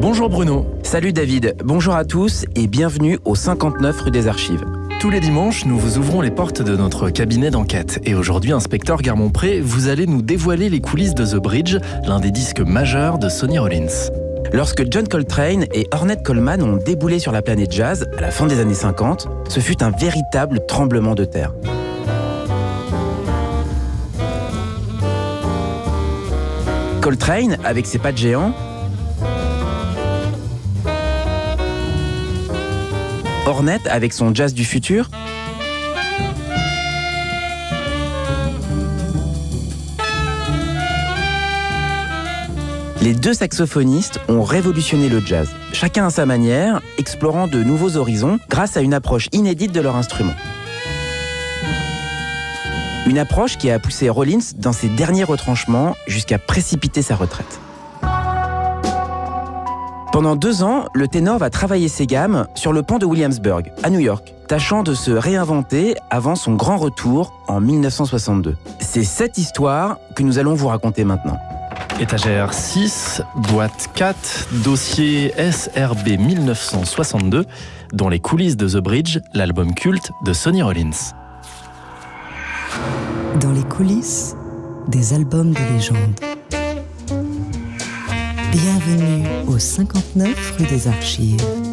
Bonjour Bruno. Salut David, bonjour à tous et bienvenue au 59 rue des Archives. Tous les dimanches, nous vous ouvrons les portes de notre cabinet d'enquête. Et aujourd'hui, inspecteur Guermont-Pré, vous allez nous dévoiler les coulisses de The Bridge, l'un des disques majeurs de Sonny Rollins. Lorsque John Coltrane et Ornette Coleman ont déboulé sur la planète jazz à la fin des années 50, ce fut un véritable tremblement de terre. Coltrane, avec ses pas de géant, Ornette avec son jazz du futur, Les deux saxophonistes ont révolutionné le jazz, chacun à sa manière, explorant de nouveaux horizons grâce à une approche inédite de leur instrument. Une approche qui a poussé Rollins dans ses derniers retranchements jusqu'à précipiter sa retraite. Pendant deux ans, le ténor va travailler ses gammes sur le pont de Williamsburg, à New York, tâchant de se réinventer avant son grand retour en 1962. C'est cette histoire que nous allons vous raconter maintenant. Étagère 6, boîte 4, dossier SRB 1962, dans les coulisses de The Bridge, l'album culte de Sonny Rollins. Dans les coulisses des albums de légende. Bienvenue au 59 rue des Archives.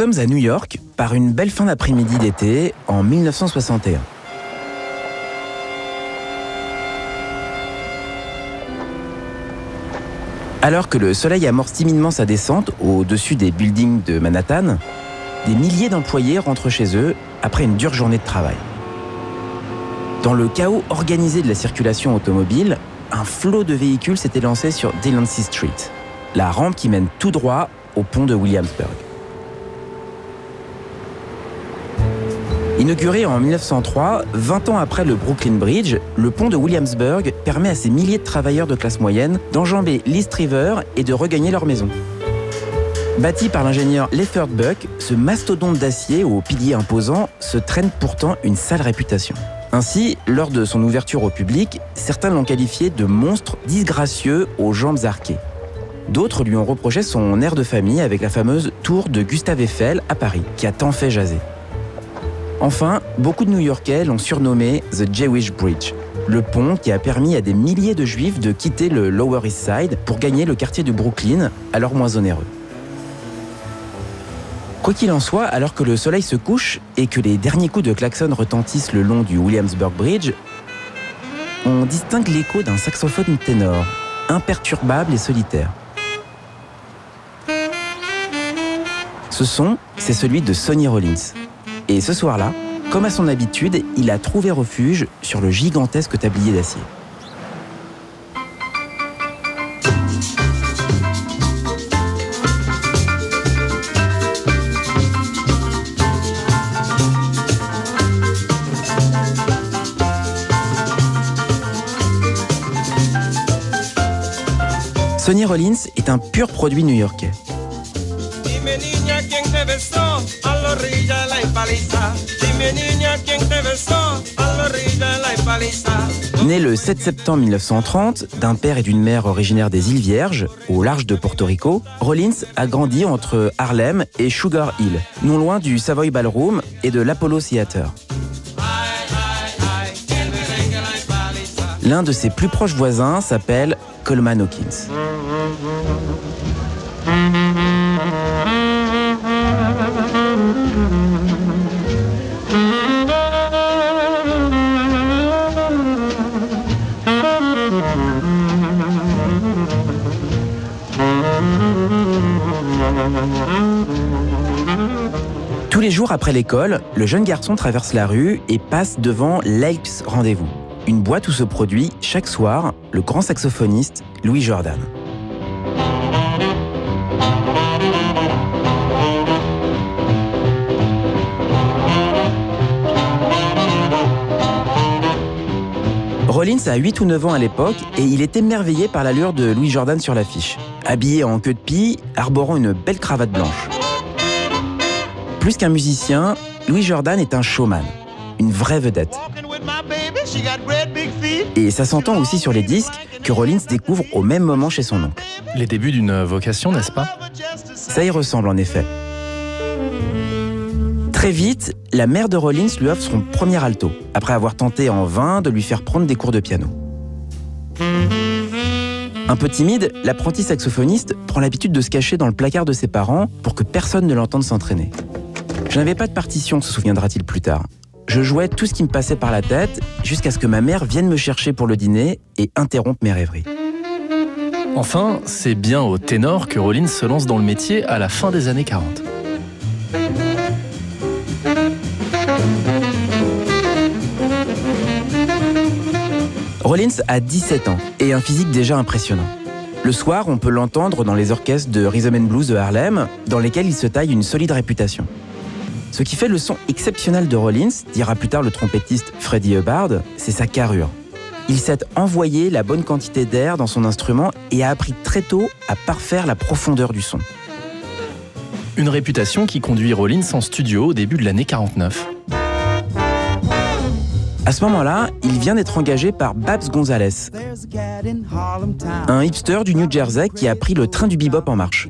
Sommes à New York par une belle fin d'après-midi d'été en 1961. Alors que le soleil amorce timidement sa descente au-dessus des buildings de Manhattan, des milliers d'employés rentrent chez eux après une dure journée de travail. Dans le chaos organisé de la circulation automobile, un flot de véhicules s'était lancé sur Delancey Street, la rampe qui mène tout droit au pont de Williamsburg. Inauguré en 1903, 20 ans après le Brooklyn Bridge, le pont de Williamsburg permet à ces milliers de travailleurs de classe moyenne d'enjamber l'East River et de regagner leur maison. Bâti par l'ingénieur Leffert Buck, ce mastodonte d'acier aux piliers imposants se traîne pourtant une sale réputation. Ainsi, lors de son ouverture au public, certains l'ont qualifié de monstre disgracieux aux jambes arquées. D'autres lui ont reproché son air de famille avec la fameuse tour de Gustave Eiffel à Paris, qui a tant fait jaser. Enfin, beaucoup de New-Yorkais l'ont surnommé The Jewish Bridge, le pont qui a permis à des milliers de juifs de quitter le Lower East Side pour gagner le quartier de Brooklyn, alors moins onéreux. Quoi qu'il en soit, alors que le soleil se couche et que les derniers coups de klaxon retentissent le long du Williamsburg Bridge, on distingue l'écho d'un saxophone ténor, imperturbable et solitaire. Ce son, c'est celui de Sonny Rollins. Et ce soir-là, comme à son habitude, il a trouvé refuge sur le gigantesque tablier d'acier. Sonny Rollins est un pur produit new-yorkais. Né le 7 septembre 1930 d'un père et d'une mère originaires des îles Vierges, au large de Porto Rico, Rollins a grandi entre Harlem et Sugar Hill, non loin du Savoy Ballroom et de l'Apollo Theater. L'un de ses plus proches voisins s'appelle Coleman Hawkins. Tous les jours après l'école, le jeune garçon traverse la rue et passe devant l'Elks Rendez-vous, une boîte où se produit chaque soir le grand saxophoniste Louis Jordan. Rollins a 8 ou 9 ans à l'époque et il est émerveillé par l'allure de Louis Jordan sur l'affiche, habillé en queue de pie, arborant une belle cravate blanche. Plus qu'un musicien, Louis Jordan est un showman, une vraie vedette. Et ça s'entend aussi sur les disques que Rollins découvre au même moment chez son oncle. Les débuts d'une vocation, n'est-ce pas? Ça y ressemble en effet. Très vite, la mère de Rollins lui offre son premier alto, après avoir tenté en vain de lui faire prendre des cours de piano. Un peu timide, l'apprenti saxophoniste prend l'habitude de se cacher dans le placard de ses parents pour que personne ne l'entende s'entraîner. Je n'avais pas de partition, se souviendra-t-il plus tard. Je jouais tout ce qui me passait par la tête jusqu'à ce que ma mère vienne me chercher pour le dîner et interrompe mes rêveries. Enfin, c'est bien au ténor que Rollins se lance dans le métier à la fin des années 40. Rollins a 17 ans et un physique déjà impressionnant. Le soir, on peut l'entendre dans les orchestres de Rhythm and Blues de Harlem, dans lesquels il se taille une solide réputation. Ce qui fait le son exceptionnel de Rollins, dira plus tard le trompettiste Freddie Hubbard, c'est sa carrure. Il sait envoyer la bonne quantité d'air dans son instrument et a appris très tôt à parfaire la profondeur du son. Une réputation qui conduit Rollins en studio au début de l'année 49. À ce moment-là, il vient d'être engagé par Babs Gonzalez, un hipster du New Jersey qui a pris le train du bebop en marche.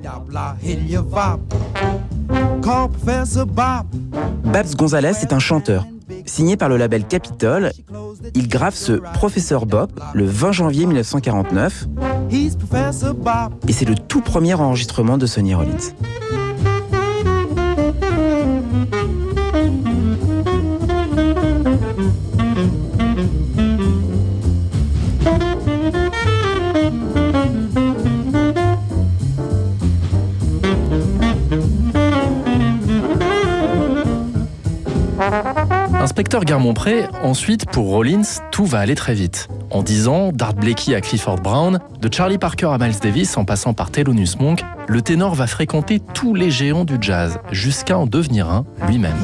Babs Gonzalez est un chanteur. Signé par le label Capitol, il grave ce Professeur Bob le 20 janvier 1949 et c'est le tout premier enregistrement de Sonny Rollins. Inspecteur Garmont-Pré, ensuite, pour Rollins, tout va aller très vite. En 10 ans, d'Art Blakey à Clifford Brown, de Charlie Parker à Miles Davis en passant par Thelonious Monk, le ténor va fréquenter tous les géants du jazz, jusqu'à en devenir un lui-même.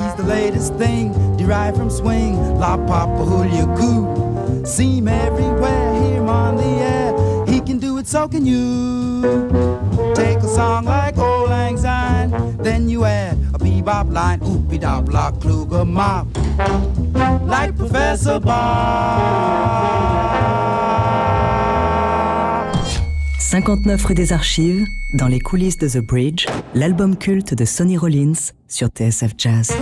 Then you add a bebop line, oopie dop la Kluger mop. Like Professor Bob. 59 rue des Archives, dans les coulisses de The Bridge, l'album culte de Sonny Rollins sur TSF Jazz.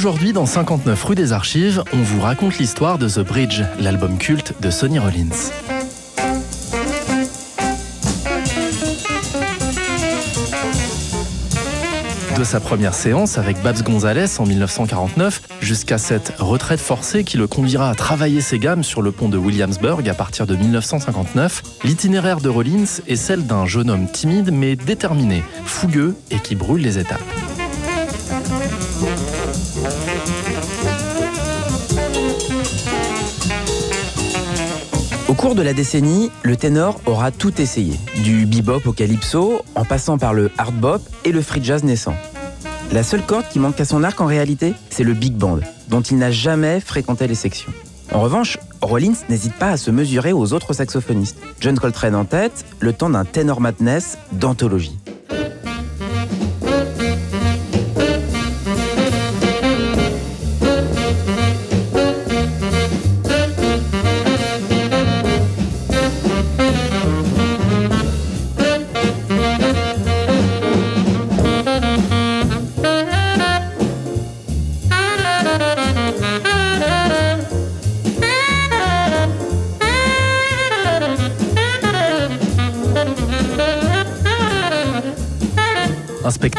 Aujourd'hui, dans 59 rue des Archives, on vous raconte l'histoire de The Bridge, l'album culte de Sonny Rollins. De sa première séance avec Babs Gonzalez en 1949 jusqu'à cette retraite forcée qui le conduira à travailler ses gammes sur le pont de Williamsburg à partir de 1959, l'itinéraire de Rollins est celle d'un jeune homme timide mais déterminé, fougueux et qui brûle les étapes. Cours de la décennie, le ténor aura tout essayé, du bebop au calypso, en passant par le hard bop et le free jazz naissant. La seule corde qui manque à son arc en réalité, c'est le big band, dont il n'a jamais fréquenté les sections. En revanche, Rollins n'hésite pas à se mesurer aux autres saxophonistes. John Coltrane en tête, le temps d'un ténor madness d'anthologie.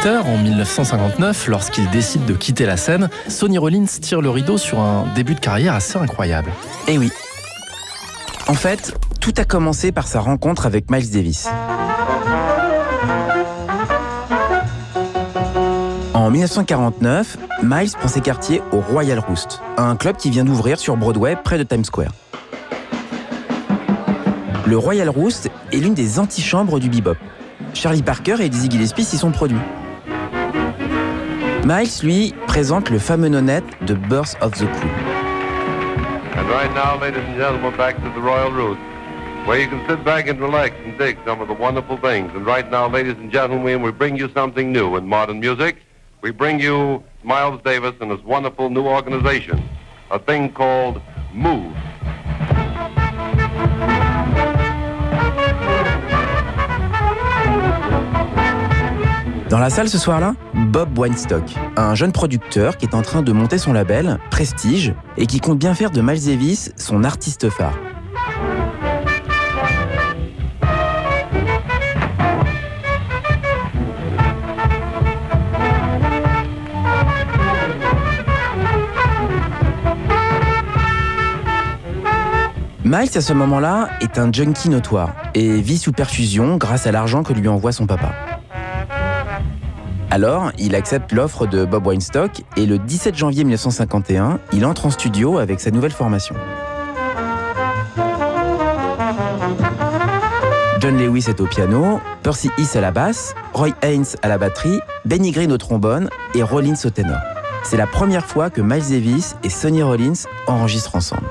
En 1959, lorsqu'il décide de quitter la scène, Sonny Rollins tire le rideau sur un début de carrière assez incroyable. Eh oui. En fait, tout a commencé par sa rencontre avec Miles Davis. En 1949, Miles prend ses quartiers au Royal Roost, un club qui vient d'ouvrir sur Broadway près de Times Square. Le Royal Roost est l'une des antichambres du bebop. Charlie Parker et Dizzy Gillespie s'y sont produits. Miles, lui, présente le fameux nonette de Birth of the Cool. And right now, ladies and gentlemen, back to the Royal Roost, where you can sit back and relax and dig some of the wonderful things. And right now, ladies and gentlemen, we bring you something new in modern music. We bring you Miles Davis and his wonderful new organization, a thing called Move. Dans la salle ce soir-là, Bob Weinstock, un jeune producteur qui est en train de monter son label, Prestige, et qui compte bien faire de Miles Davis son artiste phare. Miles, à ce moment-là, est un junkie notoire et vit sous perfusion grâce à l'argent que lui envoie son papa. Alors, il accepte l'offre de Bob Weinstock et le 17 janvier 1951, il entre en studio avec sa nouvelle formation. John Lewis est au piano, Percy Hiss à la basse, Roy Haynes à la batterie, Benny Green au trombone et Rollins au ténor. C'est la première fois que Miles Davis et Sonny Rollins enregistrent ensemble.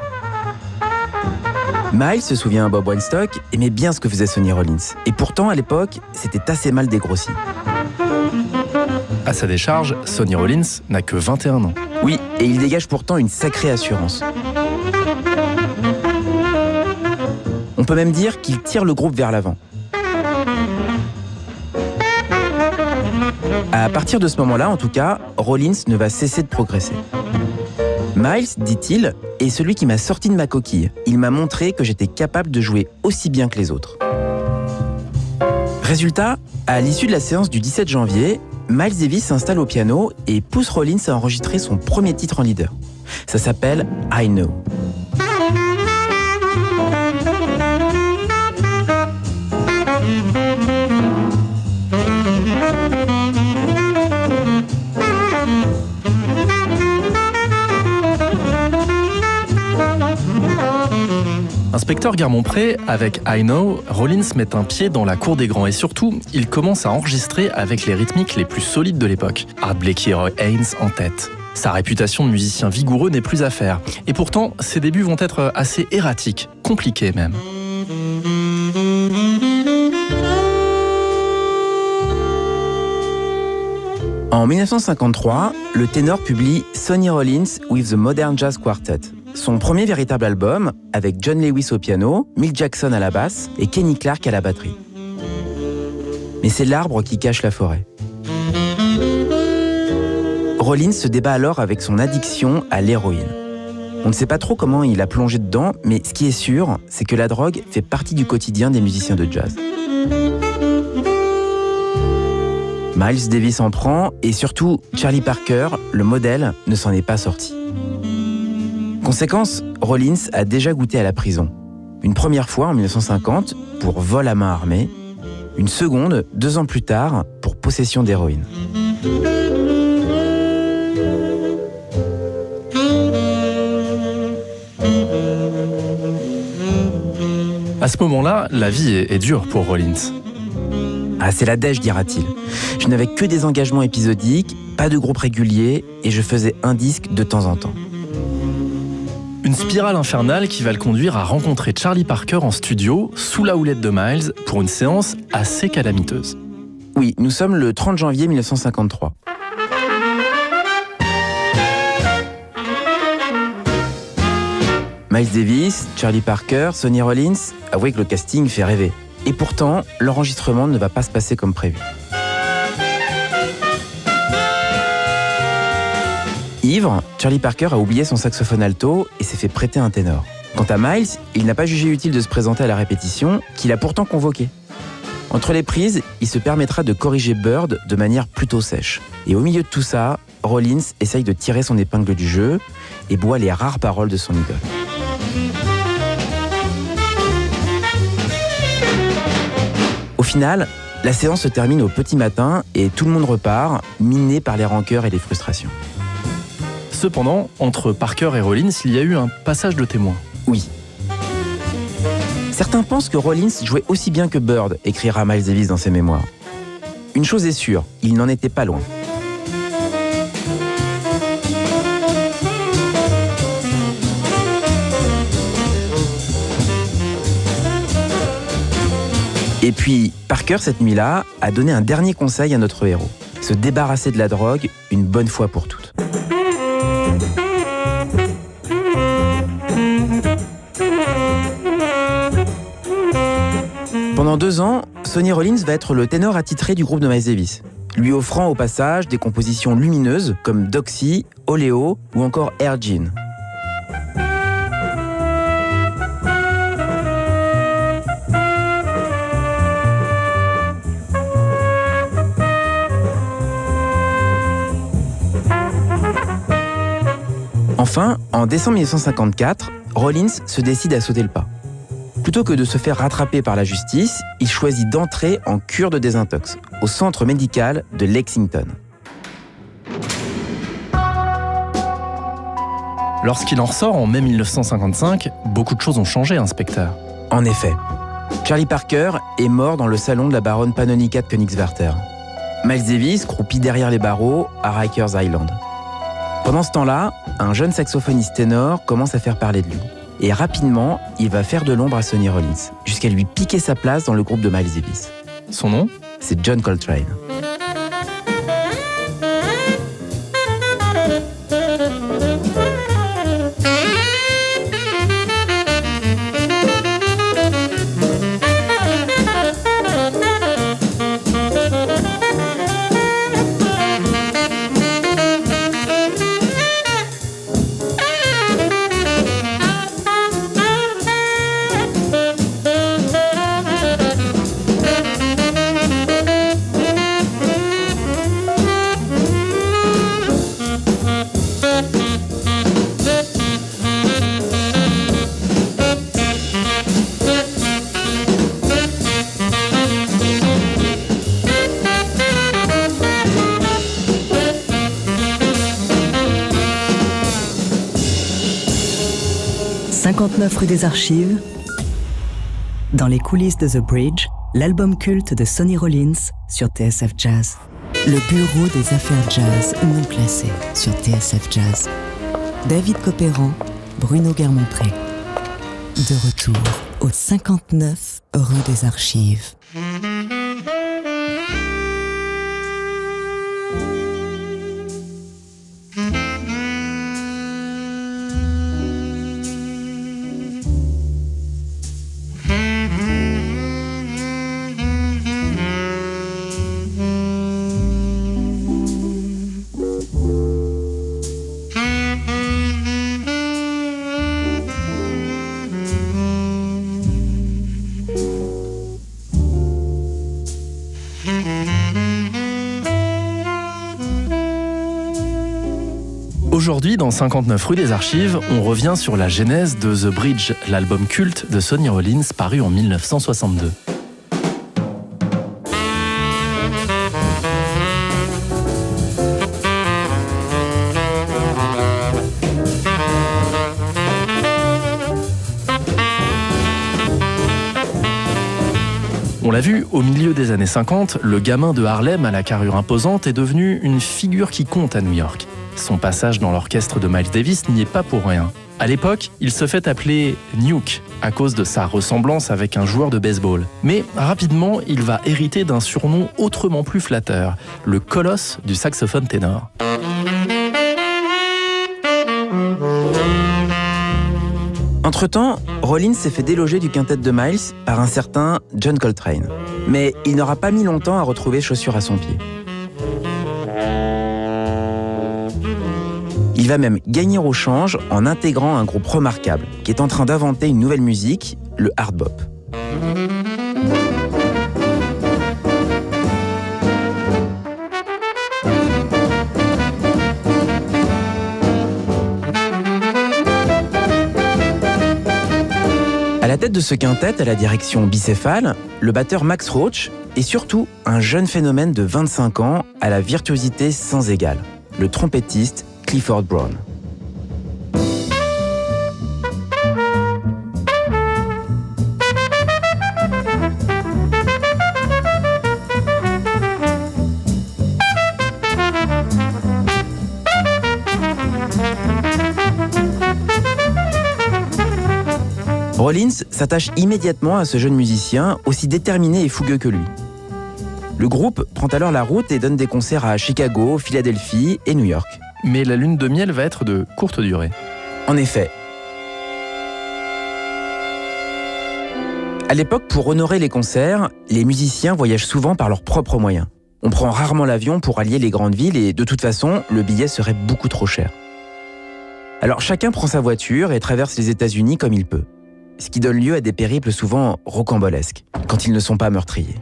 Miles se souvient, Bob Weinstock aimait bien ce que faisait Sonny Rollins. Et pourtant, à l'époque, c'était assez mal dégrossi. À sa décharge, Sonny Rollins n'a que 21 ans. Oui, et il dégage pourtant une sacrée assurance. On peut même dire qu'il tire le groupe vers l'avant. À partir de ce moment-là, en tout cas, Rollins ne va cesser de progresser. Miles, dit-il, est celui qui m'a sorti de ma coquille. Il m'a montré que j'étais capable de jouer aussi bien que les autres. Résultat, à l'issue de la séance du 17 janvier, Miles Davis s'installe au piano et pousse Rollins à enregistrer son premier titre en leader. Ça s'appelle I Know. Inspecteur Garmont-Pré, avec I Know, Rollins met un pied dans la cour des grands et surtout, il commence à enregistrer avec les rythmiques les plus solides de l'époque. Art Blakey Haynes en tête. Sa réputation de musicien vigoureux n'est plus à faire. Et pourtant, ses débuts vont être assez erratiques, compliqués même. En 1953, le ténor publie Sonny Rollins with the Modern Jazz Quartet, son premier véritable album avec John Lewis au piano, Mick Jackson à la basse et Kenny Clark à la batterie. Mais c'est l'arbre qui cache la forêt. Rollins se débat alors avec son addiction à l'héroïne. On ne sait pas trop comment il a plongé dedans, mais ce qui est sûr, c'est que la drogue fait partie du quotidien des musiciens de jazz. Miles Davis en prend et surtout Charlie Parker, le modèle, ne s'en est pas sorti. Conséquence, Rollins a déjà goûté à la prison. Une première fois en 1950 pour vol à main armée, une seconde deux ans plus tard pour possession d'héroïne. À ce moment-là, la vie est, est dure pour Rollins. Ah, c'est la dèche, dira-t-il. Je n'avais que des engagements épisodiques, pas de groupe régulier, et je faisais un disque de temps en temps. Une spirale infernale qui va le conduire à rencontrer Charlie Parker en studio, sous la houlette de Miles, pour une séance assez calamiteuse. Oui, nous sommes le 30 janvier 1953. Miles Davis, Charlie Parker, Sonny Rollins, avouez que le casting fait rêver. Et pourtant, l'enregistrement ne va pas se passer comme prévu. Ivre, Charlie Parker a oublié son saxophone alto et s'est fait prêter un ténor. Quant à Miles, il n'a pas jugé utile de se présenter à la répétition, qu'il a pourtant convoqué. Entre les prises, il se permettra de corriger Bird de manière plutôt sèche. Et au milieu de tout ça, Rollins essaye de tirer son épingle du jeu et boit les rares paroles de son idole. Au final, la séance se termine au petit matin et tout le monde repart, miné par les rancœurs et les frustrations. Cependant, entre Parker et Rollins, il y a eu un passage de témoin. Oui. Certains pensent que Rollins jouait aussi bien que Bird, écrira Miles Davis dans ses mémoires. Une chose est sûre, il n'en était pas loin. Et puis, Parker, cette nuit-là, a donné un dernier conseil à notre héros. Se débarrasser de la drogue une bonne fois pour toutes. Pendant deux ans, Sonny Rollins va être le ténor attitré du groupe de Miles Davis, lui offrant au passage des compositions lumineuses comme Doxy, Oleo ou encore Air Jean. Enfin, en décembre 1954, Rollins se décide à sauter le pas. Plutôt que de se faire rattraper par la justice, il choisit d'entrer en cure de désintox au centre médical de Lexington. Lorsqu'il en ressort en mai 1955, beaucoup de choses ont changé, inspecteur. En effet, Charlie Parker est mort dans le salon de la baronne Panonica de Königswarter. Miles Davis croupit derrière les barreaux à Rikers Island. Pendant ce temps-là, un jeune saxophoniste ténor commence à faire parler de lui. Et rapidement, il va faire de l'ombre à Sonny Rollins, jusqu'à lui piquer sa place dans le groupe de Miles Davis. Son nom? C'est John Coltrane. 59 rue des Archives, dans les coulisses de The Bridge, l'album culte de Sonny Rollins sur TSF Jazz. Le bureau des affaires jazz non classées sur TSF Jazz. David Copéran, Bruno Guermont-Pré. De retour au 59 rue des Archives. Aujourd'hui, dans 59 rue des Archives, on revient sur la genèse de The Bridge, l'album culte de Sonny Rollins paru en 1962. On l'a vu, au milieu des années 50, le gamin de Harlem à la carrure imposante est devenu une figure qui compte à New York. Son passage dans l'orchestre de Miles Davis n'y est pas pour rien. À l'époque, il se fait appeler Nuke à cause de sa ressemblance avec un joueur de baseball. Mais rapidement, il va hériter d'un surnom autrement plus flatteur, le colosse du saxophone ténor. Entre-temps, Rollins s'est fait déloger du quintet de Miles par un certain John Coltrane. Mais il n'aura pas mis longtemps à retrouver chaussure à son pied. Même gagner au change en intégrant un groupe remarquable qui est en train d'inventer une nouvelle musique, le hard bop. La tête de ce quintet, à la direction bicéphale, le batteur Max Roach est surtout un jeune phénomène de 25 ans à la virtuosité sans égale, le trompettiste Clifford Brown. Rollins s'attache immédiatement à ce jeune musicien, aussi déterminé et fougueux que lui. Le groupe prend alors la route et donne des concerts à Chicago, Philadelphie et New York. Mais la lune de miel va être de courte durée. En effet, à l'époque, pour honorer les concerts, les musiciens voyagent souvent par leurs propres moyens. On prend rarement l'avion pour allier les grandes villes et de toute façon, le billet serait beaucoup trop cher. Alors chacun prend sa voiture et traverse les États-Unis comme il peut ce qui donne lieu à des périples souvent rocambolesques, quand ils ne sont pas meurtriers.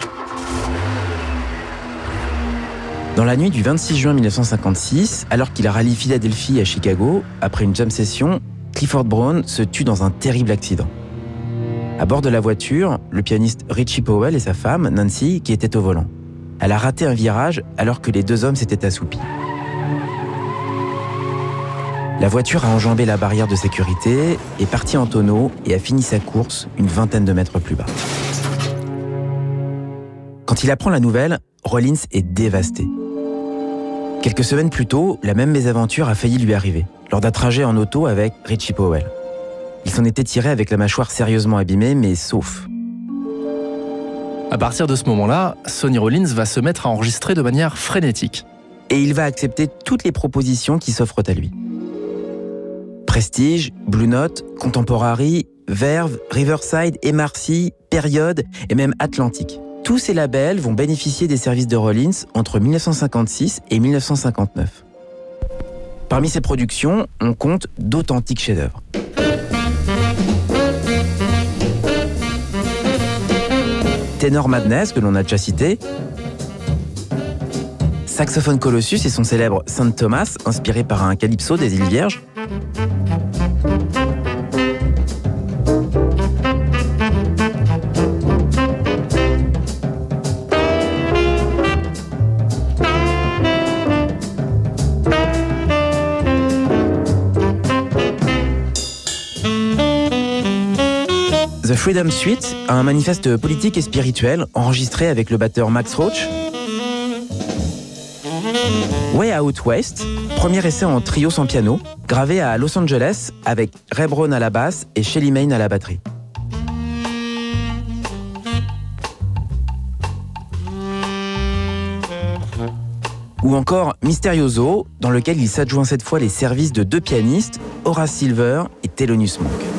Dans la nuit du 26 juin 1956, alors qu'il rallie Philadelphie à Chicago, après une jam session, Clifford Brown se tue dans un terrible accident. À bord de la voiture, le pianiste Richie Powell et sa femme, Nancy, qui étaient au volant. Elle a raté un virage alors que les deux hommes s'étaient assoupis. La voiture a enjambé la barrière de sécurité, est partie en tonneau et a fini sa course une vingtaine de mètres plus bas. Quand il apprend la nouvelle, Rollins est dévasté. Quelques semaines plus tôt, la même mésaventure a failli lui arriver, lors d'un trajet en auto avec Richie Powell. Il s'en était tiré avec la mâchoire sérieusement abîmée, mais sauf. À partir de ce moment-là, Sonny Rollins va se mettre à enregistrer de manière frénétique. Et il va accepter toutes les propositions qui s'offrent à lui. Prestige, Blue Note, Contemporary, Verve, Riverside, Emarcy, Période et même Atlantic. Tous ces labels vont bénéficier des services de Rollins entre 1956 et 1959. Parmi ces productions, on compte d'authentiques chefs-d'œuvre. Tenor Madness, que l'on a déjà cité, Saxophone Colossus et son célèbre Saint Thomas, inspiré par un calypso des îles Vierges, Freedom Suite, un manifeste politique et spirituel enregistré avec le batteur Max Roach. Way Out West, premier essai en trio sans piano, gravé à Los Angeles avec Ray Brown à la basse et Shelly Main à la batterie. Ou encore Mysterioso, dans lequel il s'adjoint cette fois les services de deux pianistes, Horace Silver et Thelonious Monk.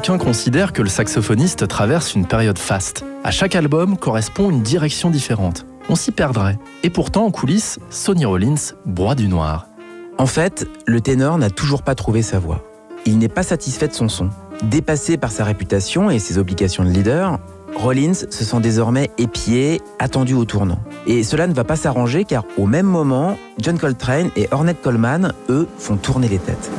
D'aucuns considèrent que le saxophoniste traverse une période faste. À chaque album correspond une direction différente. On s'y perdrait. Et pourtant, en coulisses, Sonny Rollins broie du noir. En fait, le ténor n'a toujours pas trouvé sa voix. Il n'est pas satisfait de son son. Dépassé par sa réputation et ses obligations de leader, Rollins se sent désormais épié, attendu au tournant. Et cela ne va pas s'arranger car au même moment, John Coltrane et Ornette Coleman, eux, font tourner les têtes.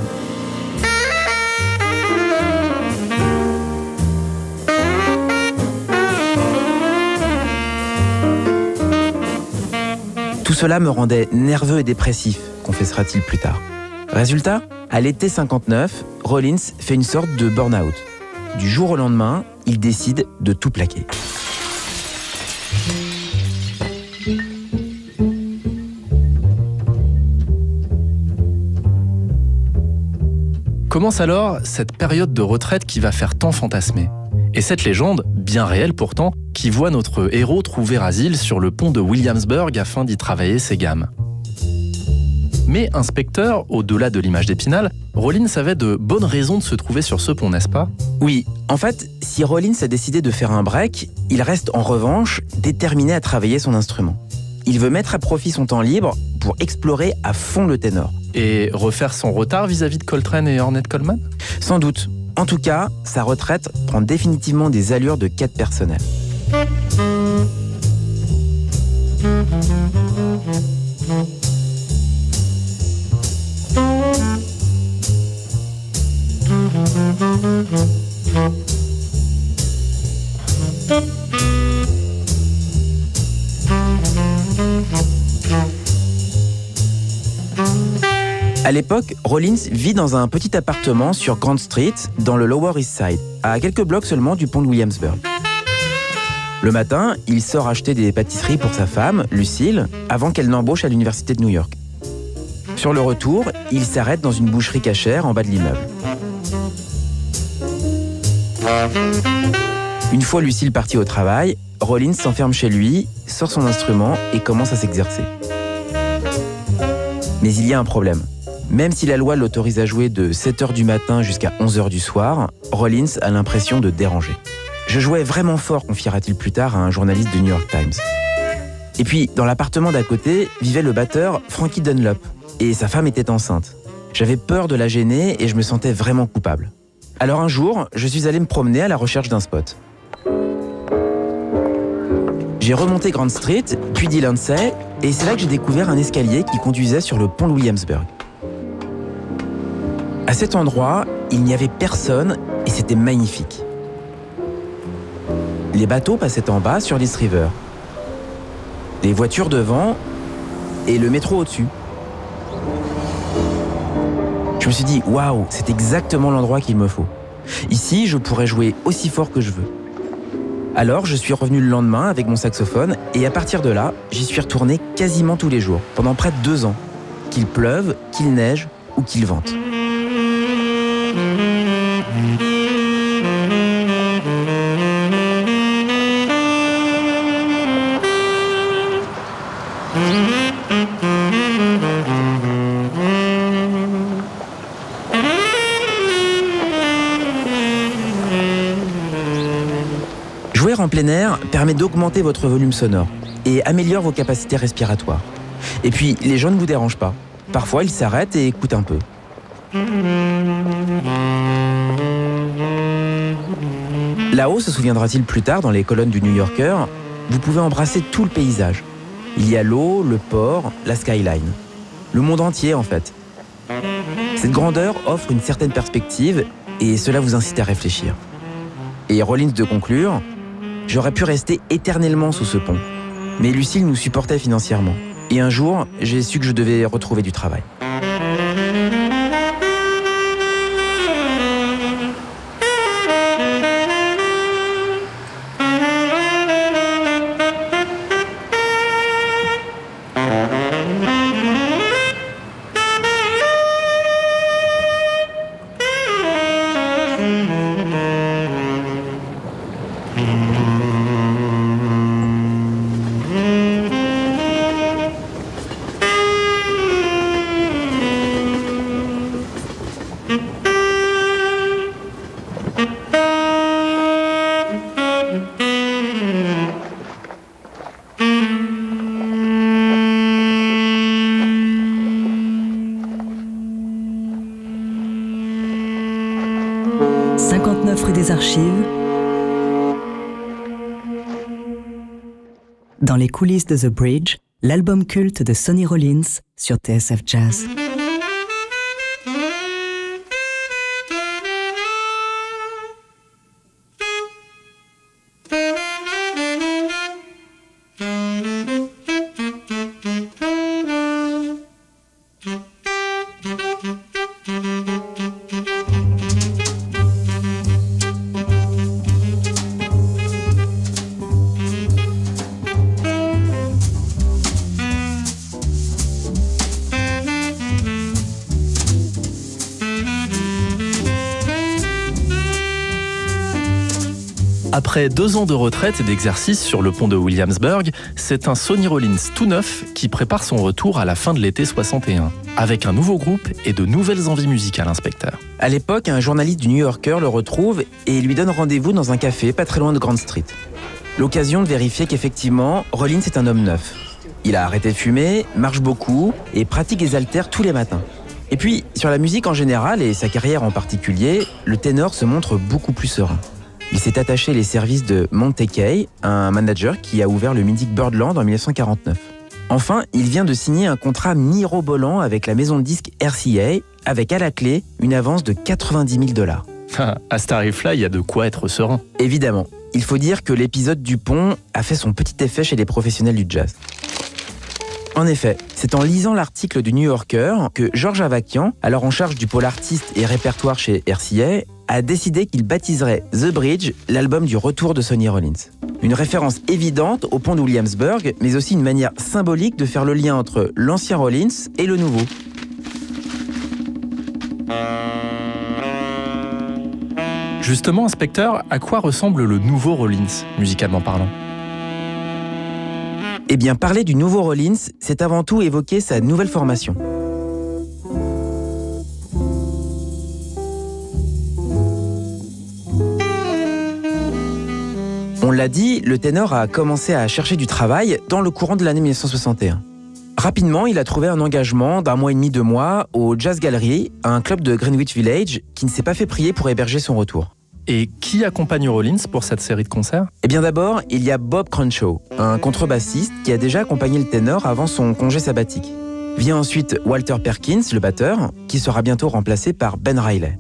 Tout cela me rendait nerveux et dépressif, confessera-t-il plus tard. Résultat, à l'été 59, Rollins fait une sorte de burn-out. Du jour au lendemain, il décide de tout plaquer. Commence alors cette période de retraite qui va faire tant fantasmer. Et cette légende, bien réelle pourtant, qui voit notre héros trouver asile sur le pont de Williamsburg afin d'y travailler ses gammes. Mais inspecteur, au-delà de l'image d'Épinal, Rollins avait de bonnes raisons de se trouver sur ce pont, n'est-ce pas? Oui, en fait, si Rollins a décidé de faire un break, il reste en revanche déterminé à travailler son instrument. Il veut mettre à profit son temps libre pour explorer à fond le ténor. Et refaire son retard vis-à-vis de Coltrane et Ornette Coleman? Sans doute. En tout cas, sa retraite prend définitivement des allures de quête personnelle. À l'époque, Rollins vit dans un petit appartement sur Grand Street, dans le Lower East Side, à quelques blocs seulement du pont de Williamsburg. Le matin, il sort acheter des pâtisseries pour sa femme, Lucille, avant qu'elle n'embauche à l'université de New York. Sur le retour, il s'arrête dans une boucherie cachère en bas de l'immeuble. Une fois Lucille partie au travail, Rollins s'enferme chez lui, sort son instrument et commence à s'exercer. Mais il y a un problème. Même si la loi l'autorise à jouer de 7h du matin jusqu'à 11h du soir, Rollins a l'impression de déranger. Je jouais vraiment fort, confiera-t-il plus tard à un journaliste du New York Times. Et puis, dans l'appartement d'à côté, vivait le batteur Frankie Dunlop, et sa femme était enceinte. J'avais peur de la gêner et je me sentais vraiment coupable. Alors un jour, je suis allé me promener à la recherche d'un spot. J'ai remonté Grand Street, puis Delancey, et c'est là que j'ai découvert un escalier qui conduisait sur le pont Williamsburg. À cet endroit, il n'y avait personne et c'était magnifique. Les bateaux passaient en bas sur l'East River. Les voitures devant et le métro au-dessus. Je me suis dit, waouh, c'est exactement l'endroit qu'il me faut. Ici, je pourrais jouer aussi fort que je veux. Alors, je suis revenu le lendemain avec mon saxophone et à partir de là, j'y suis retourné quasiment tous les jours, pendant près de deux ans. Qu'il pleuve, qu'il neige ou qu'il vente. Permet d'augmenter votre volume sonore et améliore vos capacités respiratoires. Et puis, les gens ne vous dérangent pas. Parfois, ils s'arrêtent et écoutent un peu. Là-haut, se souviendra-t-il plus tard dans les colonnes du New Yorker, vous pouvez embrasser tout le paysage. Il y a l'eau, le port, la skyline. Le monde entier, en fait. Cette grandeur offre une certaine perspective et cela vous incite à réfléchir. Et Rollins de conclure, j'aurais pu rester éternellement sous ce pont. Mais Lucille nous supportait financièrement. Et un jour, j'ai su que je devais retrouver du travail. Les coulisses de The Bridge, l'album culte de Sonny Rollins sur TSF Jazz. Après deux ans de retraite et d'exercice sur le pont de Williamsburg, c'est un Sonny Rollins tout neuf qui prépare son retour à la fin de l'été 61, avec un nouveau groupe et de nouvelles envies musicales, inspecteur. À l'époque, un journaliste du New Yorker le retrouve et lui donne rendez-vous dans un café pas très loin de Grand Street. L'occasion de vérifier qu'effectivement, Rollins est un homme neuf. Il a arrêté de fumer, marche beaucoup et pratique des haltères tous les matins. Et puis, sur la musique en général et sa carrière en particulier, le ténor se montre beaucoup plus serein. Il s'est attaché les services de Monte Kay, un manager qui a ouvert le mythique Birdland en 1949. Enfin, il vient de signer un contrat mirobolant avec la maison de disques RCA, avec à la clé une avance de 90 000 dollars. à ce tarif-là, il y a de quoi être serein. Évidemment, il faut dire que l'épisode du pont a fait son petit effet chez les professionnels du jazz. En effet, c'est en lisant l'article du New Yorker que Georges Avakian, alors en charge du pôle artiste et répertoire chez RCA, a décidé qu'il baptiserait The Bridge l'album du retour de Sonny Rollins. Une référence évidente au pont de Williamsburg, mais aussi une manière symbolique de faire le lien entre l'ancien Rollins et le nouveau. Justement, inspecteur, à quoi ressemble le nouveau Rollins, musicalement parlant? Eh bien, parler du nouveau Rollins, c'est avant tout évoquer sa nouvelle formation. L'a dit, le ténor a commencé à chercher du travail dans le courant de l'année 1961. Rapidement, il a trouvé un engagement d'un mois et demi, deux mois au Jazz Gallery, un club de Greenwich Village qui ne s'est pas fait prier pour héberger son retour. Et qui accompagne Rollins pour cette série de concerts? Eh bien d'abord, il y a Bob Crenshaw, un contrebassiste qui a déjà accompagné le ténor avant son congé sabbatique. Vient ensuite Walter Perkins, le batteur, qui sera bientôt remplacé par Ben Riley.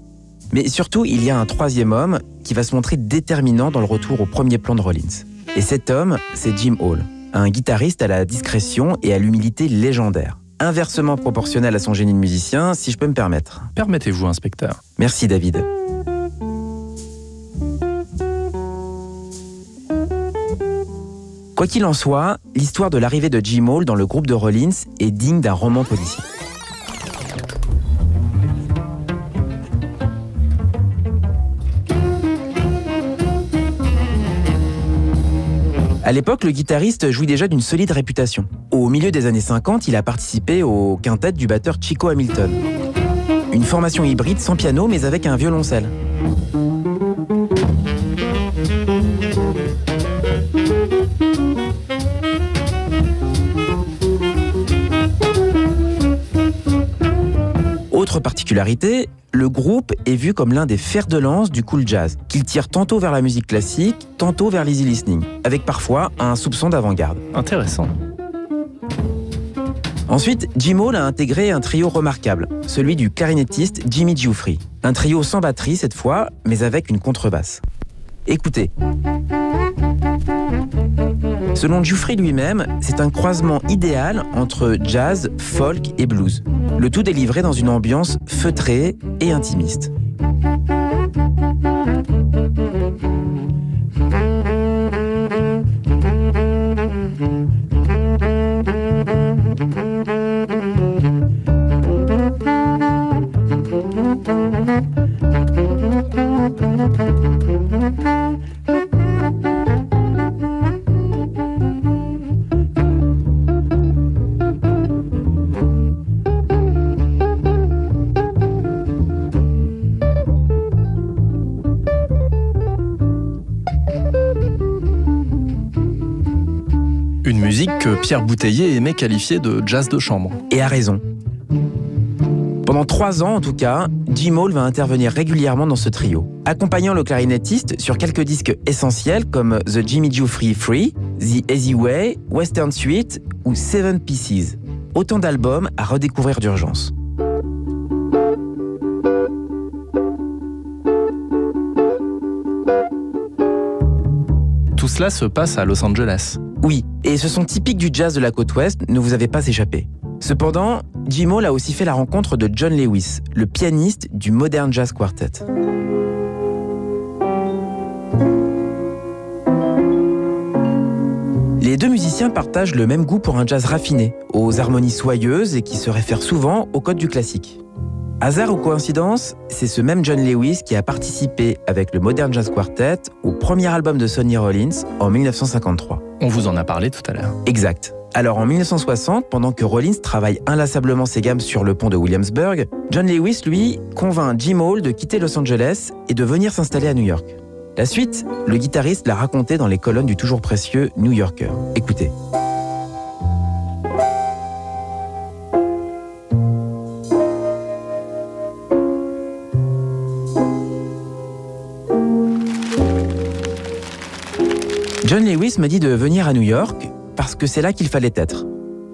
Mais surtout, il y a un troisième homme qui va se montrer déterminant dans le retour au premier plan de Rollins. Et cet homme, c'est Jim Hall, un guitariste à la discrétion et à l'humilité légendaire. Inversement proportionnel à son génie de musicien, si je peux me permettre. Permettez-vous, inspecteur. Merci David. Quoi qu'il en soit, l'histoire de l'arrivée de Jim Hall dans le groupe de Rollins est digne d'un roman policier. À l'époque, le guitariste jouit déjà d'une solide réputation. Au milieu des années 50, il a participé au quintet du batteur Chico Hamilton. Une formation hybride sans piano mais avec un violoncelle. Autre particularité, le groupe est vu comme l'un des fers de lance du cool jazz, qu'il tire tantôt vers la musique classique, tantôt vers l'easy listening, avec parfois un soupçon d'avant-garde. Intéressant. Ensuite, Jim Hall a intégré un trio remarquable, celui du clarinettiste Jimmy Giuffre. Un trio sans batterie cette fois, mais avec une contrebasse. Écoutez. Selon Giuffry lui-même, c'est un croisement idéal entre jazz, folk et blues. Le tout délivré dans une ambiance feutrée et intimiste. Pierre Bouteiller aimait qualifier de jazz de chambre. Et a raison. Pendant trois ans, en tout cas, Jim Hall va intervenir régulièrement dans ce trio, accompagnant le clarinettiste sur quelques disques essentiels comme The Jimmy Free Free, The Easy Way, Western Suite ou Seven Pieces. Autant d'albums à redécouvrir d'urgence. Tout cela se passe à Los Angeles. Oui, et ce sont typiques du jazz de la côte ouest, ne vous avez pas échappé. Cependant, Jim Hall a aussi fait la rencontre de John Lewis, le pianiste du Modern Jazz Quartet. Les deux musiciens partagent le même goût pour un jazz raffiné, aux harmonies soyeuses et qui se réfèrent souvent au code du classique. Hasard ou coïncidence, c'est ce même John Lewis qui a participé avec le Modern Jazz Quartet au premier album de Sonny Rollins en 1953. On vous en a parlé tout à l'heure. Exact. Alors en 1960, pendant que Rollins travaille inlassablement ses gammes sur le pont de Williamsburg, John Lewis, lui, convainc Jim Hall de quitter Los Angeles et de venir s'installer à New York. La suite, le guitariste l'a raconté dans les colonnes du toujours précieux New Yorker. Écoutez. M'a dit de venir à New York parce que c'est là qu'il fallait être.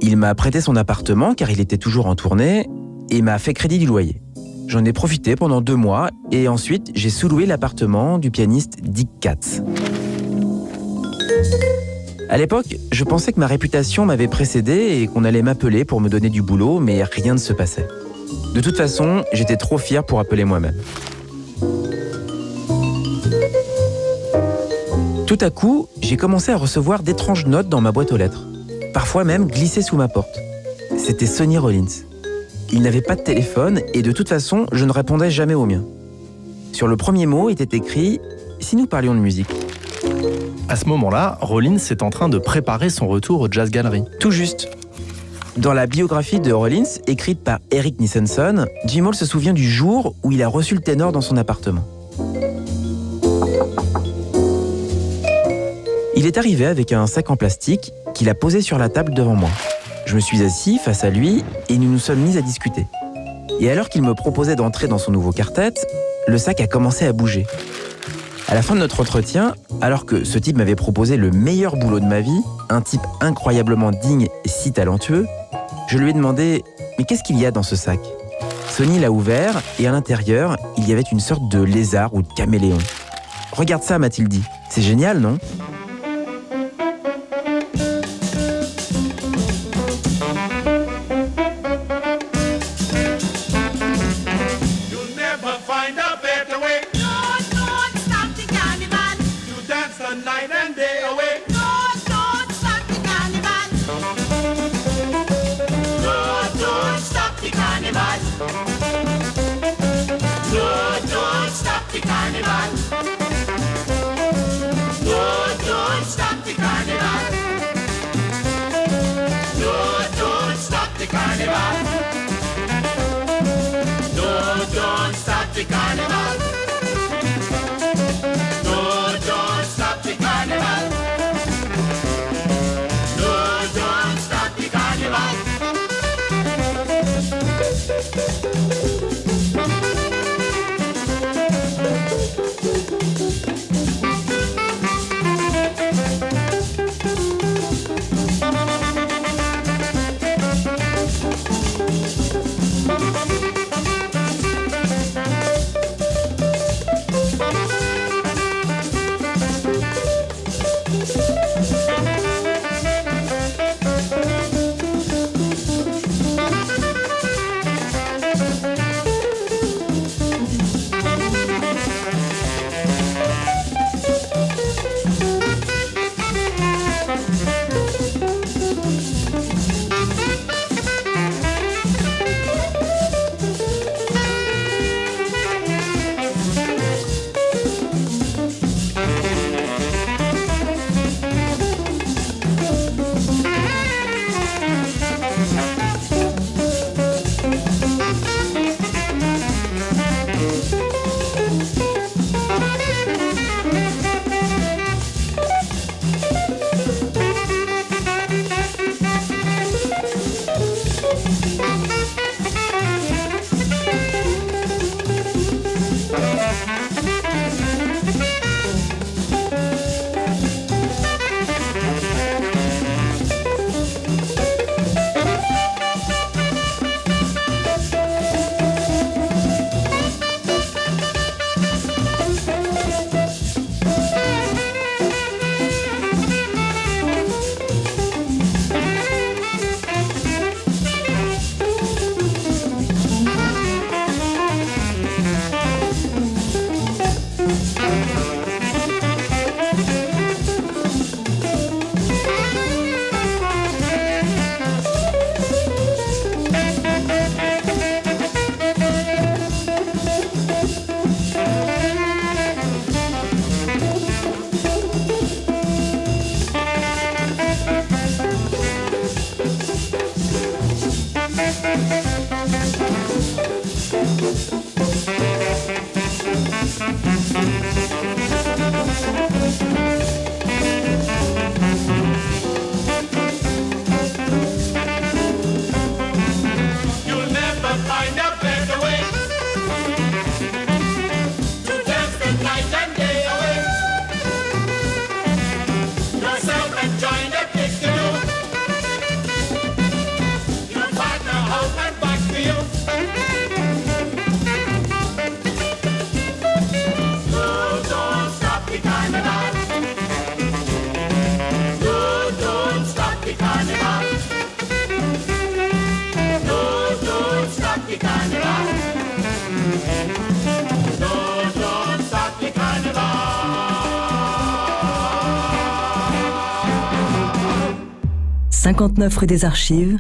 Il m'a prêté son appartement car il était toujours en tournée et m'a fait crédit du loyer. J'en ai profité pendant deux mois et ensuite j'ai sous-loué l'appartement du pianiste Dick Katz. À l'époque, je pensais que ma réputation m'avait précédé et qu'on allait m'appeler pour me donner du boulot, mais rien ne se passait. De toute façon, j'étais trop fier pour appeler moi-même. Tout à coup, j'ai commencé à recevoir d'étranges notes dans ma boîte aux lettres, parfois même glissées sous ma porte. C'était Sonny Rollins. Il n'avait pas de téléphone et de toute façon, je ne répondais jamais au mien. Sur le premier mot était écrit Si nous parlions de musique. À ce moment-là, Rollins est en train de préparer son retour au Jazz Gallery. Tout juste. Dans la biographie de Rollins, écrite par Eric Nissenson, Jim Hall se souvient du jour où il a reçu le ténor dans son appartement. Il est arrivé avec un sac en plastique qu'il a posé sur la table devant moi. Je me suis assis face à lui et nous nous sommes mis à discuter. Et alors qu'il me proposait d'entrer dans son nouveau quartet, le sac a commencé à bouger. À la fin de notre entretien, alors que ce type m'avait proposé le meilleur boulot de ma vie, un type incroyablement digne et si talentueux, je lui ai demandé Mais qu'est-ce qu'il y a dans ce sac? Sonny l'a ouvert et à l'intérieur, il y avait une sorte de lézard ou de caméléon. Regarde ça, m'a-t-il dit. C'est génial, non? 59 rue des Archives,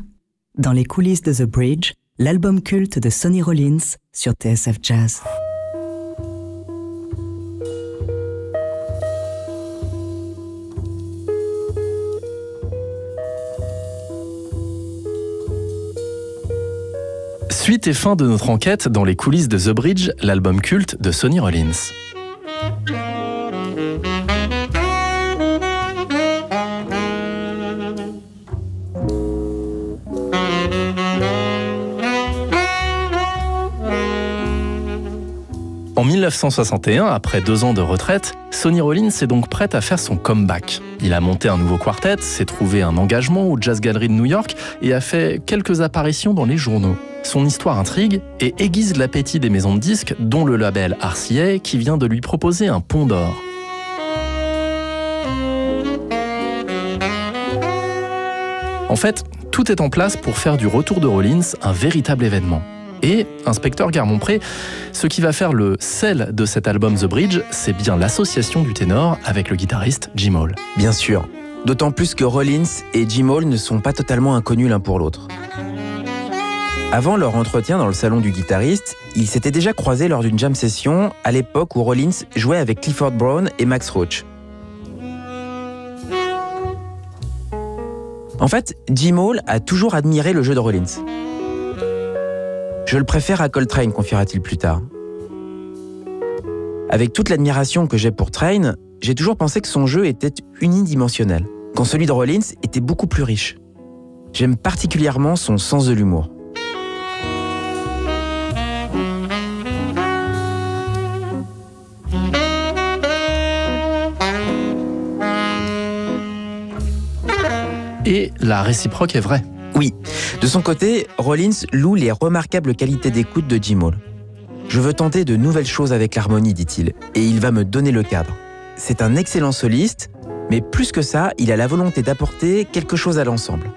dans les coulisses de The Bridge, l'album culte de Sonny Rollins sur TSF Jazz. Suite et fin de notre enquête dans les coulisses de The Bridge, l'album culte de Sonny Rollins. 1961, après deux ans de retraite, Sonny Rollins est donc prête à faire son comeback. Il a monté un nouveau quartet, s'est trouvé un engagement au Jazz Gallery de New York et a fait quelques apparitions dans les journaux. Son histoire intrigue et aiguise l'appétit des maisons de disques, dont le label RCA, qui vient de lui proposer un pont d'or. En fait, tout est en place pour faire du retour de Rollins un véritable événement. Et, inspecteur Garmont-Pré, ce qui va faire le sel de cet album The Bridge, c'est bien l'association du ténor avec le guitariste Jim Hall. Bien sûr. D'autant plus que Rollins et Jim Hall ne sont pas totalement inconnus l'un pour l'autre. Avant leur entretien dans le salon du guitariste, ils s'étaient déjà croisés lors d'une jam session à l'époque où Rollins jouait avec Clifford Brown et Max Roach. En fait, Jim Hall a toujours admiré le jeu de Rollins. Je le préfère à Coltrane, confiera-t-il plus tard. Avec toute l'admiration que j'ai pour Train, j'ai toujours pensé que son jeu était unidimensionnel, quand celui de Rollins était beaucoup plus riche. J'aime particulièrement son sens de l'humour. Et la réciproque est vraie. Oui, de son côté, Rollins loue les remarquables qualités d'écoute de Jim Hall. Je veux tenter de nouvelles choses avec l'harmonie, dit-il, et il va me donner le cadre. C'est un excellent soliste, mais plus que ça, il a la volonté d'apporter quelque chose à l'ensemble.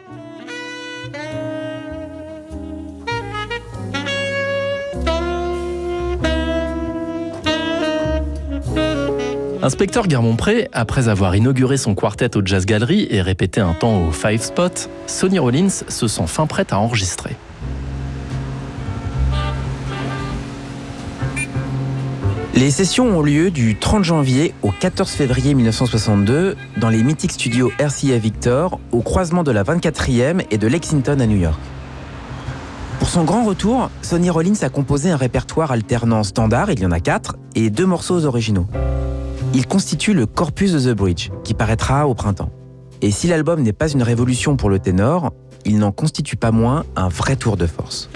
Inspecteur Garmont-Pré, après avoir inauguré son quartet au Jazz Gallery et répété un temps au Five Spot, Sonny Rollins se sent fin prête à enregistrer. Les sessions ont lieu du 30 janvier au 14 février 1962 dans les mythiques studios RCA Victor au croisement de la 24e et de Lexington à New York. Pour son grand retour, Sonny Rollins a composé un répertoire alternant standard, il y en a quatre, et deux morceaux originaux. Il constitue le corpus de The Bridge, qui paraîtra au printemps. Et si l'album n'est pas une révolution pour le ténor, il n'en constitue pas moins un vrai tour de force.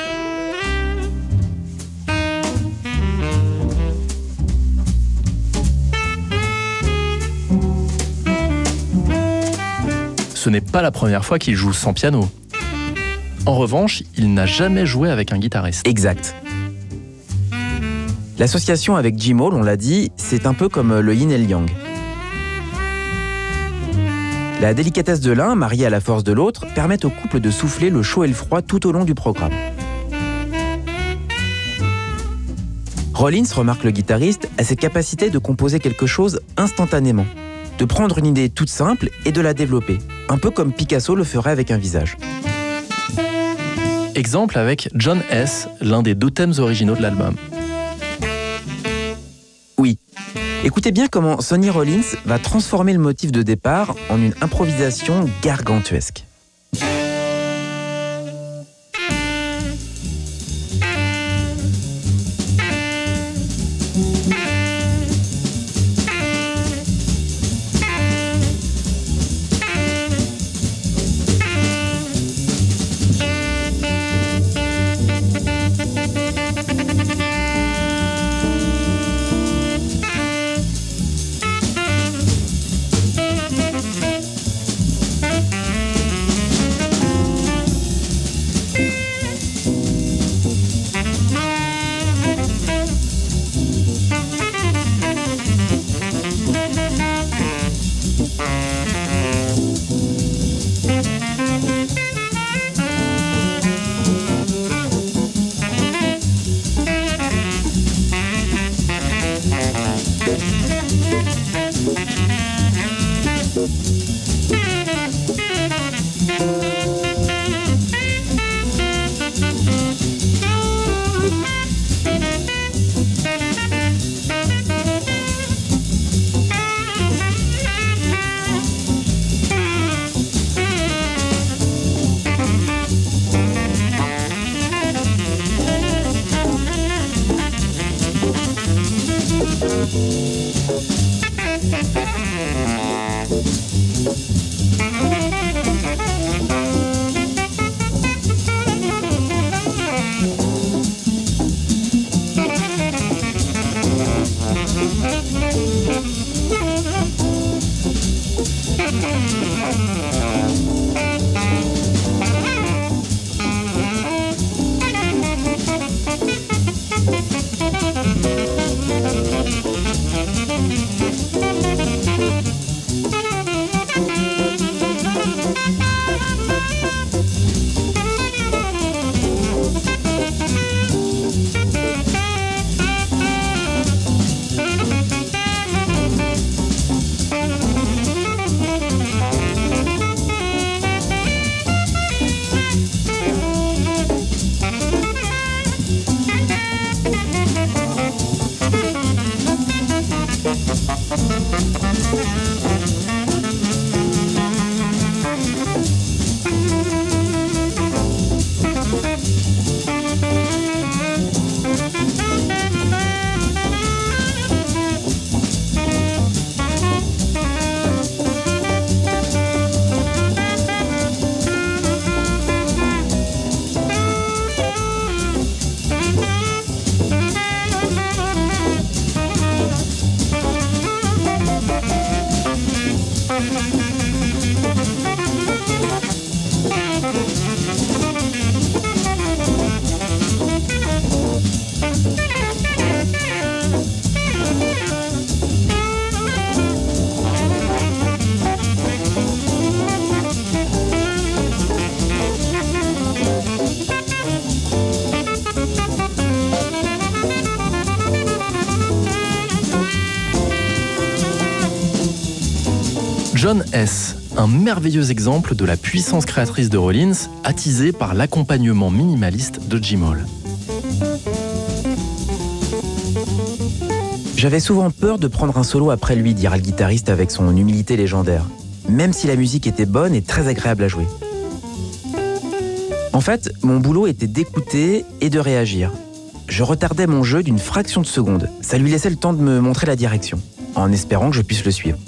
Ce n'est pas la première fois qu'il joue sans piano. En revanche, il n'a jamais joué avec un guitariste. Exact. L'association avec Jim Hall, on l'a dit, c'est un peu comme le yin et le yang. La délicatesse de l'un, mariée à la force de l'autre, permet au couple de souffler le chaud et le froid tout au long du programme. Rollins, remarque le guitariste, a cette capacité de composer quelque chose instantanément, de prendre une idée toute simple et de la développer, un peu comme Picasso le ferait avec un visage. Exemple avec John S., l'un des deux thèmes originaux de l'album. Écoutez bien comment Sonny Rollins va transformer le motif de départ en une improvisation gargantuesque. John S., un merveilleux exemple de la puissance créatrice de Rollins, attisé par l'accompagnement minimaliste de Jim Hall. J'avais souvent peur de prendre un solo après lui, dira le guitariste avec son humilité légendaire, même si la musique était bonne et très agréable à jouer. En fait, mon boulot était d'écouter et de réagir. Je retardais mon jeu d'une fraction de seconde. Ça lui laissait le temps de me montrer la direction, en espérant que je puisse le suivre.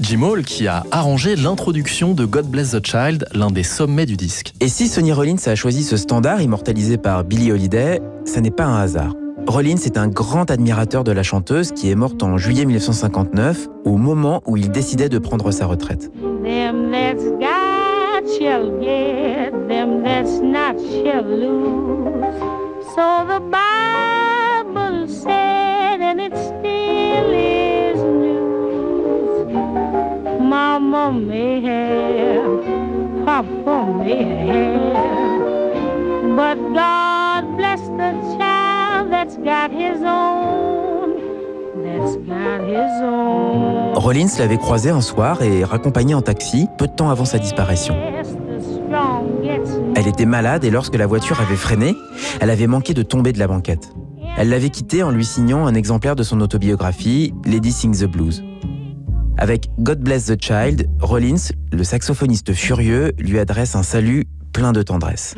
Jim Hall qui a arrangé l'introduction de God Bless the Child, l'un des sommets du disque. Et si Sonny Rollins a choisi ce standard immortalisé par Billie Holiday, ça n'est pas un hasard. Rollins est un grand admirateur de la chanteuse qui est morte en juillet 1959, au moment où il décidait de prendre sa retraite. Them that's got shall get, them that's not shall lose. So the Bible said, and it still Mama may have, Papa may have, but God bless the child that's got his own, that's got his own. Rollins l'avait croisée un soir et raccompagnée en taxi peu de temps avant sa disparition. Elle était malade et lorsque la voiture avait freiné, elle avait manqué de tomber de la banquette. Elle l'avait quitté en lui signant un exemplaire de son autobiographie, Lady Sings the Blues. Avec God Bless the Child, Rollins, le saxophoniste furieux, lui adresse un salut plein de tendresse.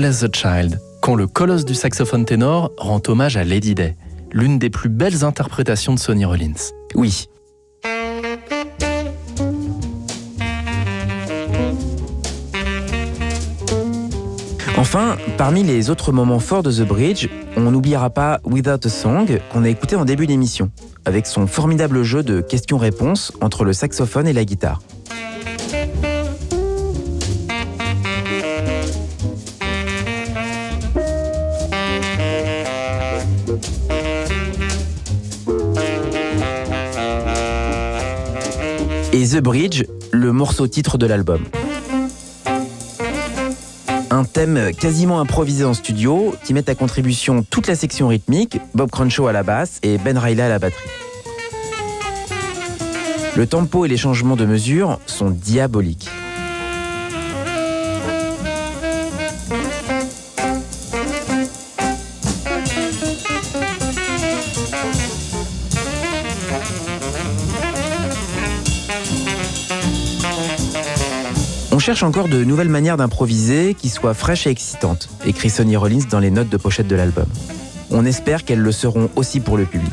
Bless the Child, quand le colosse du saxophone ténor rend hommage à Lady Day, l'une des plus belles interprétations de Sonny Rollins. Oui. Enfin, parmi les autres moments forts de The Bridge, on n'oubliera pas Without a Song qu'on a écouté en début d'émission, avec son formidable jeu de questions-réponses entre le saxophone et la guitare. Et The Bridge, le morceau titre de l'album. Un thème quasiment improvisé en studio qui met à contribution toute la section rythmique, Bob Crenshaw à la basse et Ben Riley à la batterie. Le tempo et les changements de mesure sont diaboliques. Cherche encore de nouvelles manières d'improviser qui soient fraîches et excitantes, écrit Sonny Rollins dans les notes de pochette de l'album. On espère qu'elles le seront aussi pour le public.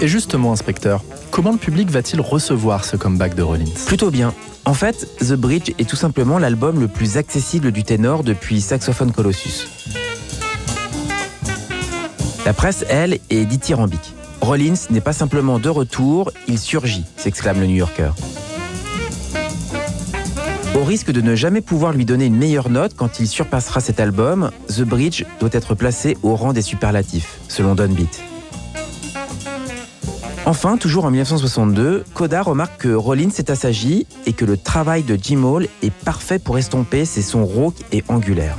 Et justement, inspecteur, comment le public va-t-il recevoir ce comeback de Rollins? Plutôt bien. En fait, The Bridge est tout simplement l'album le plus accessible du ténor depuis Saxophone Colossus. La presse, elle, est dithyrambique. Rollins n'est pas simplement de retour, il surgit, s'exclame le New Yorker. Au risque de ne jamais pouvoir lui donner une meilleure note quand il surpassera cet album, The Bridge doit être placé au rang des superlatifs, selon Don Beat. Enfin, toujours en 1962, Coda remarque que Rollins s'est assagi et que le travail de Jim Hall est parfait pour estomper ses sons rauques et angulaires.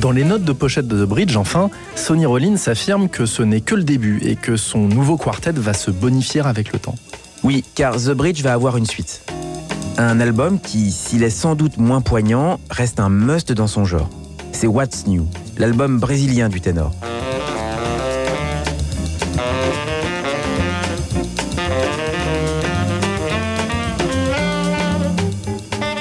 Dans les notes de pochette de The Bridge, enfin, Sonny Rollins affirme que ce n'est que le début et que son nouveau quartet va se bonifier avec le temps. Oui, car The Bridge va avoir une suite. Un album qui, s'il est sans doute moins poignant, reste un must dans son genre. C'est What's New, l'album brésilien du ténor.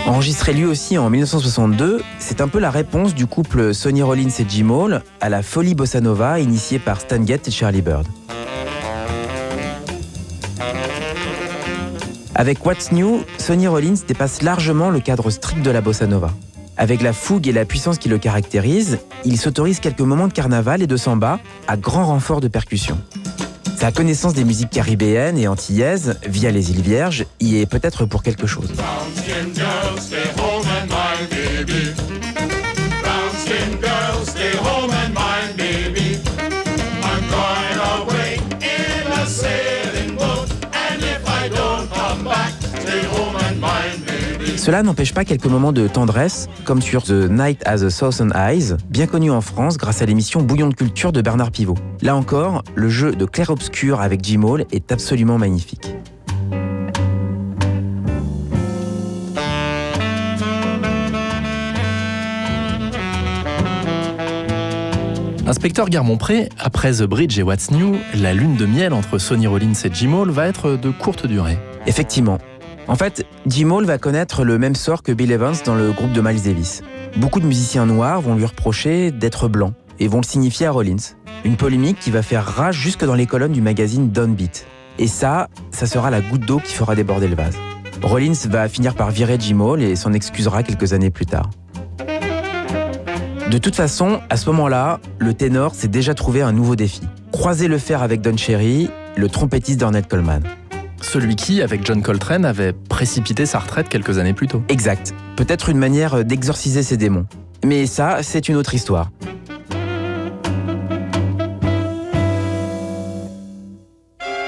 Enregistré lui aussi en 1962, c'est un peu la réponse du couple Sonny Rollins et Jim Hall à la folie bossa nova initiée par Stan Getz et Charlie Bird. Avec What's New, Sonny Rollins dépasse largement le cadre strict de la bossa nova. Avec la fougue et la puissance qui le caractérisent, il s'autorise quelques moments de carnaval et de samba à grand renfort de percussion. Sa connaissance des musiques caribéennes et antillaises, via les îles Vierges, y est peut-être pour quelque chose. Cela n'empêche pas quelques moments de tendresse, comme sur The Night Has a Southern Eyes, bien connu en France grâce à l'émission Bouillon de culture de Bernard Pivot. Là encore, le jeu de clair-obscur avec Jim Hall est absolument magnifique. Inspecteur Garmont-Pré, après The Bridge et What's New, la lune de miel entre Sonny Rollins et Jim Hall va être de courte durée. Effectivement. En fait, Jim Hall va connaître le même sort que Bill Evans dans le groupe de Miles Davis. Beaucoup de musiciens noirs vont lui reprocher d'être blanc et vont le signifier à Rollins. Une polémique qui va faire rage jusque dans les colonnes du magazine Downbeat. Et ça, ça sera la goutte d'eau qui fera déborder le vase. Rollins va finir par virer Jim Hall et s'en excusera quelques années plus tard. De toute façon, à ce moment-là, le ténor s'est déjà trouvé un nouveau défi. Croiser le fer avec Don Cherry, le trompettiste d'Ornette Coleman. Celui qui, avec John Coltrane, avait précipité sa retraite quelques années plus tôt. Exact. Peut-être une manière d'exorciser ses démons. Mais ça, c'est une autre histoire.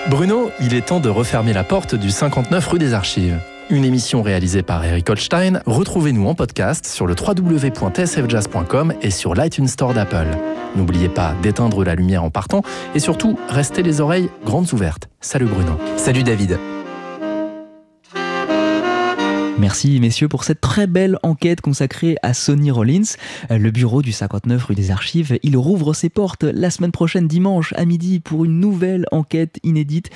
Bruno, il est temps de refermer la porte du 59 rue des Archives. Une émission réalisée par Eric Holstein. Retrouvez-nous en podcast sur le www.tsfjazz.com et sur l'iTunes Store d'Apple. N'oubliez pas d'éteindre la lumière en partant et surtout, restez les oreilles grandes ouvertes. Salut Bruno. Salut David. Merci messieurs pour cette très belle enquête consacrée à Sonny Rollins. Le bureau du 59 rue des Archives, il rouvre ses portes la semaine prochaine dimanche à midi pour une nouvelle enquête inédite.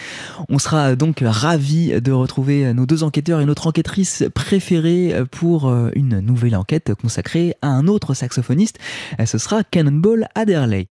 On sera donc ravis de retrouver nos deux enquêteurs et notre enquêtrice préférée pour une nouvelle enquête consacrée à un autre saxophoniste. Ce sera Cannonball Adderley.